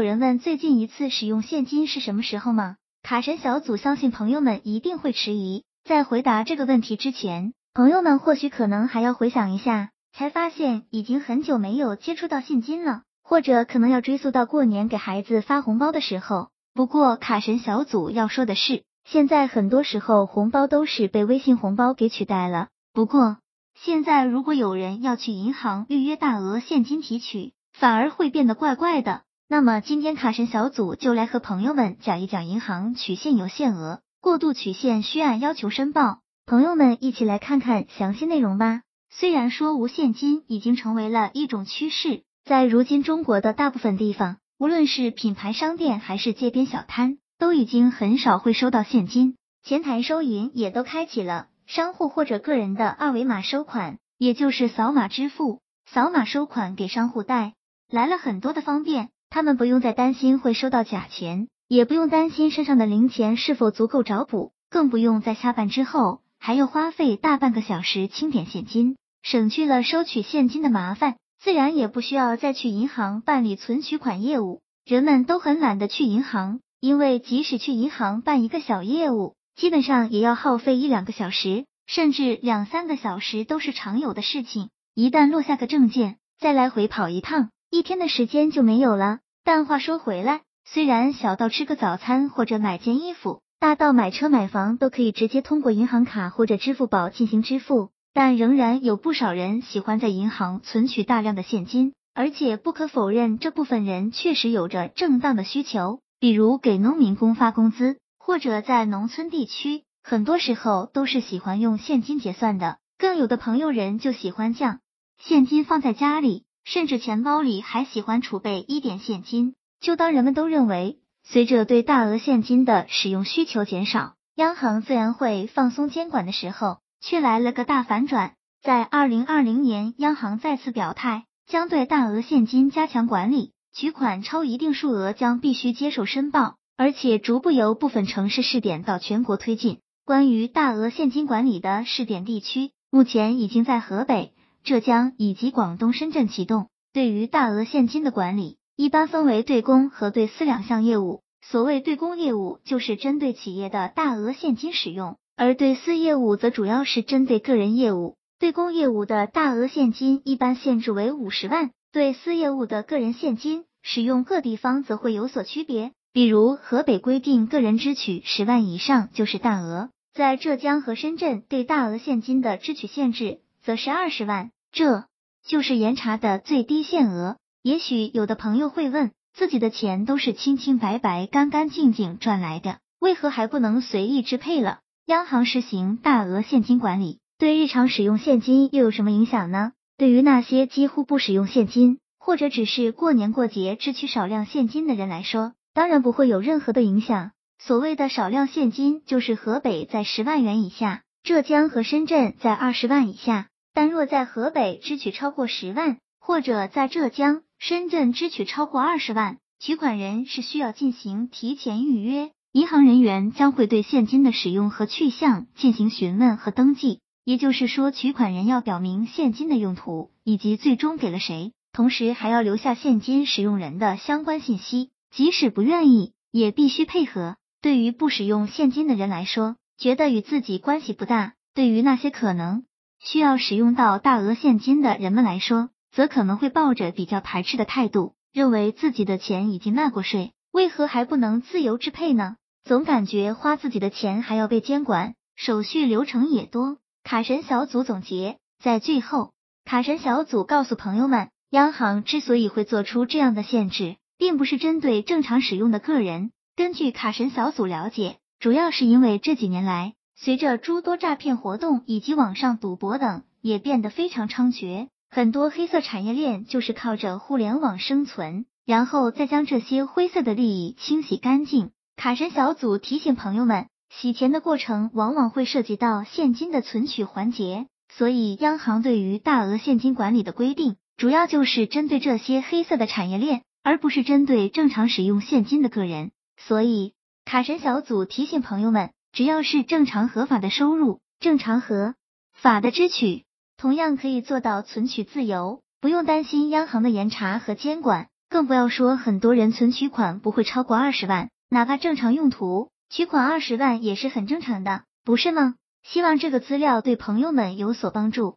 有人问最近一次使用现金是什么时候吗？卡神小组相信朋友们一定会迟疑，在回答这个问题之前，朋友们或许可能还要回想一下，才发现已经很久没有接触到现金了，或者可能要追溯到过年给孩子发红包的时候。不过卡神小组要说的是，现在很多时候红包都是被微信红包给取代了。不过现在如果有人要去银行预约大额现金提取，反而会变得怪怪的。那么今天卡神小组就来和朋友们讲一讲银行取现有限额，过度取现需按要求申报。朋友们一起来看看详细内容吧。虽然说无现金已经成为了一种趋势，在如今中国的大部分地方，无论是品牌商店还是街边小摊，都已经很少会收到现金，前台收银也都开启了商户或者个人的二维码收款，也就是扫码支付，扫码收款给商户带。来了很多的方便，他们不用再担心会收到假钱，也不用担心身上的零钱是否足够找补，更不用在下班之后还要花费大半个小时清点现金，省去了收取现金的麻烦，自然也不需要再去银行办理存取款业务。人们都很懒得去银行，因为即使去银行办一个小业务，基本上也要耗费一两个小时，甚至两三个小时都是常有的事情。一旦落下个证件，再来回跑一趟。一天的时间就没有了。但话说回来，虽然小到吃个早餐或者买件衣服，大到买车买房都可以直接通过银行卡或者支付宝进行支付，但仍然有不少人喜欢在银行存取大量的现金。而且不可否认，这部分人确实有着正当的需求，比如给农民工发工资，或者在农村地区，很多时候都是喜欢用现金结算的。更有的朋友人就喜欢将现金放在家里。甚至钱包里还喜欢储备一点现金。就当人们都认为，随着对大额现金的使用需求减少，央行自然会放松监管的时候，却来了个大反转。在二零二零年，央行再次表态，将对大额现金加强管理，取款超一定数额将必须接受申报，而且逐步由部分城市试点到全国推进。关于大额现金管理的试点地区，目前已经在河北。浙江以及广东、深圳启动对于大额现金的管理，一般分为对公和对私两项业务。所谓对公业务，就是针对企业的大额现金使用；而对私业务，则主要是针对个人业务。对公业务的大额现金一般限制为五十万，对私业务的个人现金使用各地方则会有所区别。比如河北规定，个人支取十万以上就是大额；在浙江和深圳，对大额现金的支取限制。则是二十万，这就是严查的最低限额。也许有的朋友会问，自己的钱都是清清白白、干干净净赚来的，为何还不能随意支配了？央行实行大额现金管理，对日常使用现金又有什么影响呢？对于那些几乎不使用现金，或者只是过年过节支取少量现金的人来说，当然不会有任何的影响。所谓的少量现金，就是河北在十万元以下，浙江和深圳在二十万以下。但若在河北支取超过十万，或者在浙江、深圳支取超过二十万，取款人是需要进行提前预约，银行人员将会对现金的使用和去向进行询问和登记。也就是说，取款人要表明现金的用途以及最终给了谁，同时还要留下现金使用人的相关信息，即使不愿意，也必须配合。对于不使用现金的人来说，觉得与自己关系不大；对于那些可能。需要使用到大额现金的人们来说，则可能会抱着比较排斥的态度，认为自己的钱已经纳过税，为何还不能自由支配呢？总感觉花自己的钱还要被监管，手续流程也多。卡神小组总结在最后，卡神小组告诉朋友们，央行之所以会做出这样的限制，并不是针对正常使用的个人。根据卡神小组了解，主要是因为这几年来。随着诸多诈骗活动以及网上赌博等也变得非常猖獗，很多黑色产业链就是靠着互联网生存，然后再将这些灰色的利益清洗干净。卡神小组提醒朋友们，洗钱的过程往往会涉及到现金的存取环节，所以央行对于大额现金管理的规定，主要就是针对这些黑色的产业链，而不是针对正常使用现金的个人。所以，卡神小组提醒朋友们。只要是正常合法的收入，正常合法的支取，同样可以做到存取自由，不用担心央行的严查和监管。更不要说很多人存取款不会超过二十万，哪怕正常用途，取款二十万也是很正常的，不是吗？希望这个资料对朋友们有所帮助。